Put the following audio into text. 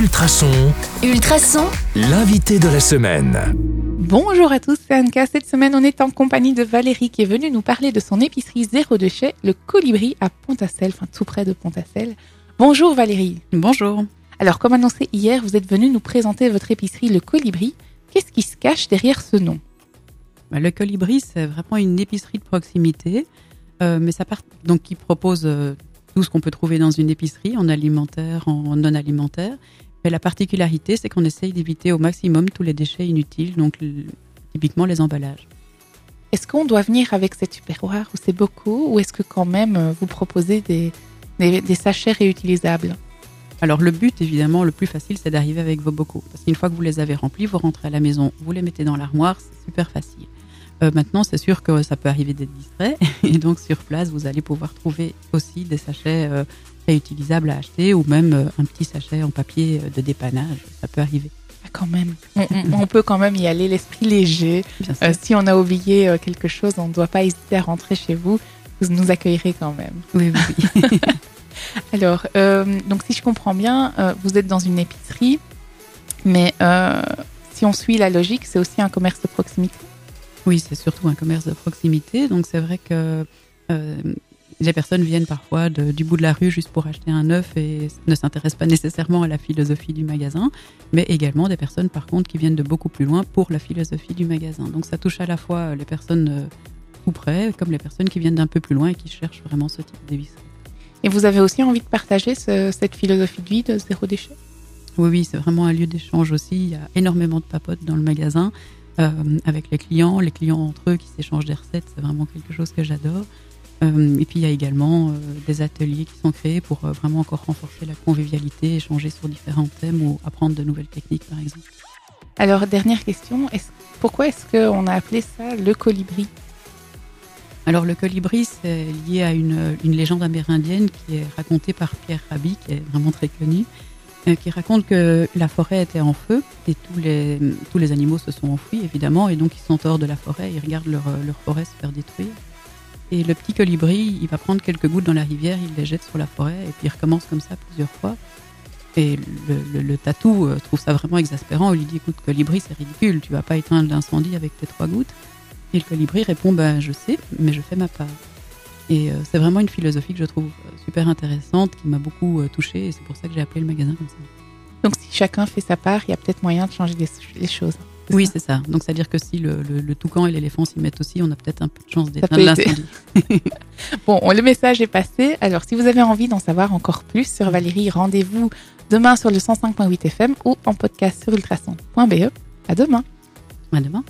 Ultrason, Ultrason, l'invité de la semaine. Bonjour à tous, c'est Anka. Cette semaine, on est en compagnie de Valérie qui est venue nous parler de son épicerie zéro déchet, le Colibri à Pontacelle, enfin tout près de Pontacelle. Bonjour Valérie. Bonjour. Alors, comme annoncé hier, vous êtes venue nous présenter votre épicerie, le Colibri. Qu'est-ce qui se cache derrière ce nom? Bah, Le Colibri, c'est vraiment une épicerie de proximité, euh, mais ça part donc qui propose euh, tout ce qu'on peut trouver dans une épicerie, en alimentaire, en non alimentaire. Mais la particularité, c'est qu'on essaye d'éviter au maximum tous les déchets inutiles, donc typiquement les emballages. Est-ce qu'on doit venir avec cette tupperware ou c'est beaucoup ou est-ce que quand même euh, vous proposez des, des, des sachets réutilisables? Alors le but, évidemment, le plus facile, c'est d'arriver avec vos bocaux. Parce qu'une fois que vous les avez remplis, vous rentrez à la maison, vous les mettez dans l'armoire, c'est super facile. Euh, maintenant, c'est sûr que ça peut arriver d'être distrait. Et donc, sur place, vous allez pouvoir trouver aussi des sachets euh, réutilisables à acheter ou même euh, un petit sachet en papier de dépannage. Ça peut arriver. Ah, Quand même. On, peut quand même y aller, l'esprit léger. Si on a oublié quelque chose, on ne doit pas hésiter à rentrer chez vous. Vous nous accueillerez quand même. Oui, oui, oui. Alors, donc si je comprends bien, vous êtes dans une épicerie, mais si on suit la logique, c'est aussi un commerce de proximité. Oui, c'est surtout un commerce de proximité. Donc, c'est vrai que euh, les personnes viennent parfois de- du bout de la rue juste pour acheter un œuf et ne s'intéressent pas nécessairement à la philosophie du magasin, mais également des personnes, par contre, qui viennent de beaucoup plus loin pour la philosophie du magasin. Donc, ça touche à la fois les personnes euh, tout près, comme les personnes qui viennent d'un peu plus loin et qui cherchent vraiment ce type d'épicerie. Et vous avez aussi envie de partager ce- cette philosophie de vie de zéro déchet? Oui, oui, c'est vraiment un lieu d'échange aussi. Il y a énormément de papotes dans le magasin euh, avec les clients, les clients entre eux qui s'échangent des recettes. C'est vraiment quelque chose que j'adore. Euh, et puis il y a également euh, des ateliers qui sont créés pour euh, vraiment encore renforcer la convivialité, échanger sur différents thèmes ou apprendre de nouvelles techniques, par exemple. Alors, dernière question, pourquoi est-ce qu'on a appelé ça le colibri? Alors le colibri, c'est lié à une, une légende amérindienne qui est racontée par Pierre Rabhi, qui est vraiment très connu, euh, qui raconte que la forêt était en feu et tous les, tous les animaux se sont enfuis, évidemment, et donc ils sont hors de la forêt, ils regardent leur, leur forêt se faire détruire. Et le petit colibri, il va prendre quelques gouttes dans la rivière, il les jette sur la forêt, et puis il recommence comme ça plusieurs fois. Et le, le- le tatou euh, trouve ça vraiment exaspérant. Il lui dit Écoute, colibri, c'est ridicule, tu vas pas éteindre l'incendie avec tes trois gouttes. Et le colibri répond ben, Je sais, mais je fais ma part. Et euh, c'est vraiment une philosophie que je trouve euh, super intéressante, qui m'a beaucoup euh, touchée, et c'est pour ça que j'ai appelé le magasin comme ça. Donc, si chacun fait sa part, il y a peut-être moyen de changer les, les choses. Oui, c'est ça. Donc, c'est-à-dire que si le, le- le toucan et l'éléphant s'y mettent aussi, on a peut-être un peu de chance d'éteindre l'incendie. Bon, le message est passé. Alors, si vous avez envie d'en savoir encore plus sur Valérie, rendez-vous demain sur le 105.8 FM ou en podcast sur ultrason.be. À demain. À demain.